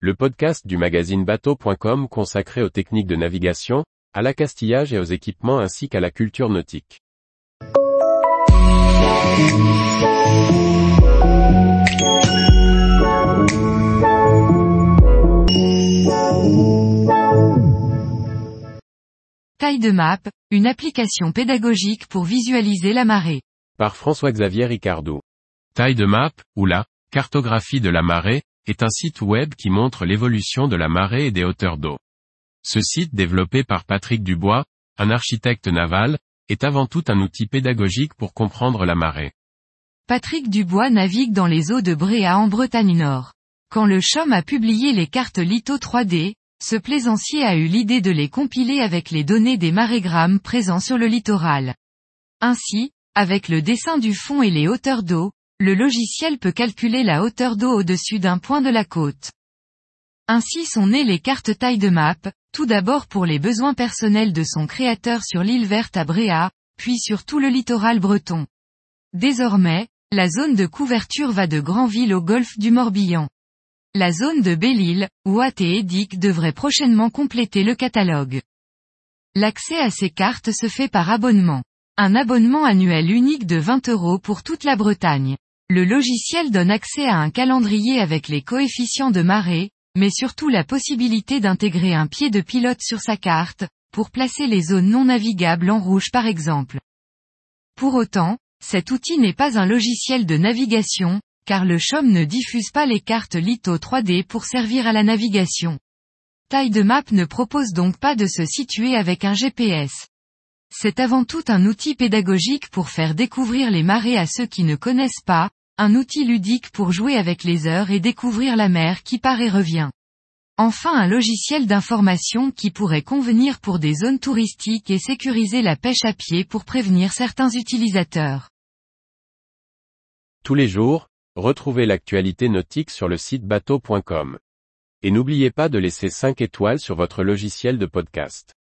le podcast du magazine bateau.com consacré aux techniques de navigation, à l'accastillage et aux équipements ainsi qu'à la culture nautique. Taille de map, une application pédagogique pour visualiser la marée. Par François-Xavier Ricardou. Taille de map, ou la cartographie de la marée, est un site web qui montre l'évolution de la marée et des hauteurs d'eau. Ce site développé par Patrick Dubois, un architecte naval, est avant tout un outil pédagogique pour comprendre la marée. Patrick Dubois navigue dans les eaux de Bréa en Bretagne Nord. Quand le CHOM a publié les cartes litho 3D, ce plaisancier a eu l'idée de les compiler avec les données des marégrammes présents sur le littoral. Ainsi, avec le dessin du fond et les hauteurs d'eau, le logiciel peut calculer la hauteur d'eau au-dessus d'un point de la côte. Ainsi sont nées les cartes taille de map, tout d'abord pour les besoins personnels de son créateur sur l'île verte à Bréa, puis sur tout le littoral breton. Désormais, la zone de couverture va de Granville au golfe du Morbihan. La zone de Belle-Île, Ouat et Édic devrait prochainement compléter le catalogue. L'accès à ces cartes se fait par abonnement. Un abonnement annuel unique de 20 euros pour toute la Bretagne. Le logiciel donne accès à un calendrier avec les coefficients de marée, mais surtout la possibilité d'intégrer un pied de pilote sur sa carte, pour placer les zones non navigables en rouge par exemple. Pour autant, cet outil n'est pas un logiciel de navigation, car le CHOM ne diffuse pas les cartes litho 3D pour servir à la navigation. Taille de map ne propose donc pas de se situer avec un GPS. C'est avant tout un outil pédagogique pour faire découvrir les marées à ceux qui ne connaissent pas, un outil ludique pour jouer avec les heures et découvrir la mer qui part et revient. Enfin un logiciel d'information qui pourrait convenir pour des zones touristiques et sécuriser la pêche à pied pour prévenir certains utilisateurs. Tous les jours, retrouvez l'actualité nautique sur le site bateau.com. Et n'oubliez pas de laisser 5 étoiles sur votre logiciel de podcast.